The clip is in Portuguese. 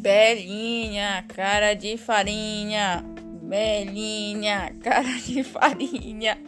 Belinha, cara de farinha. Belinha, cara de farinha.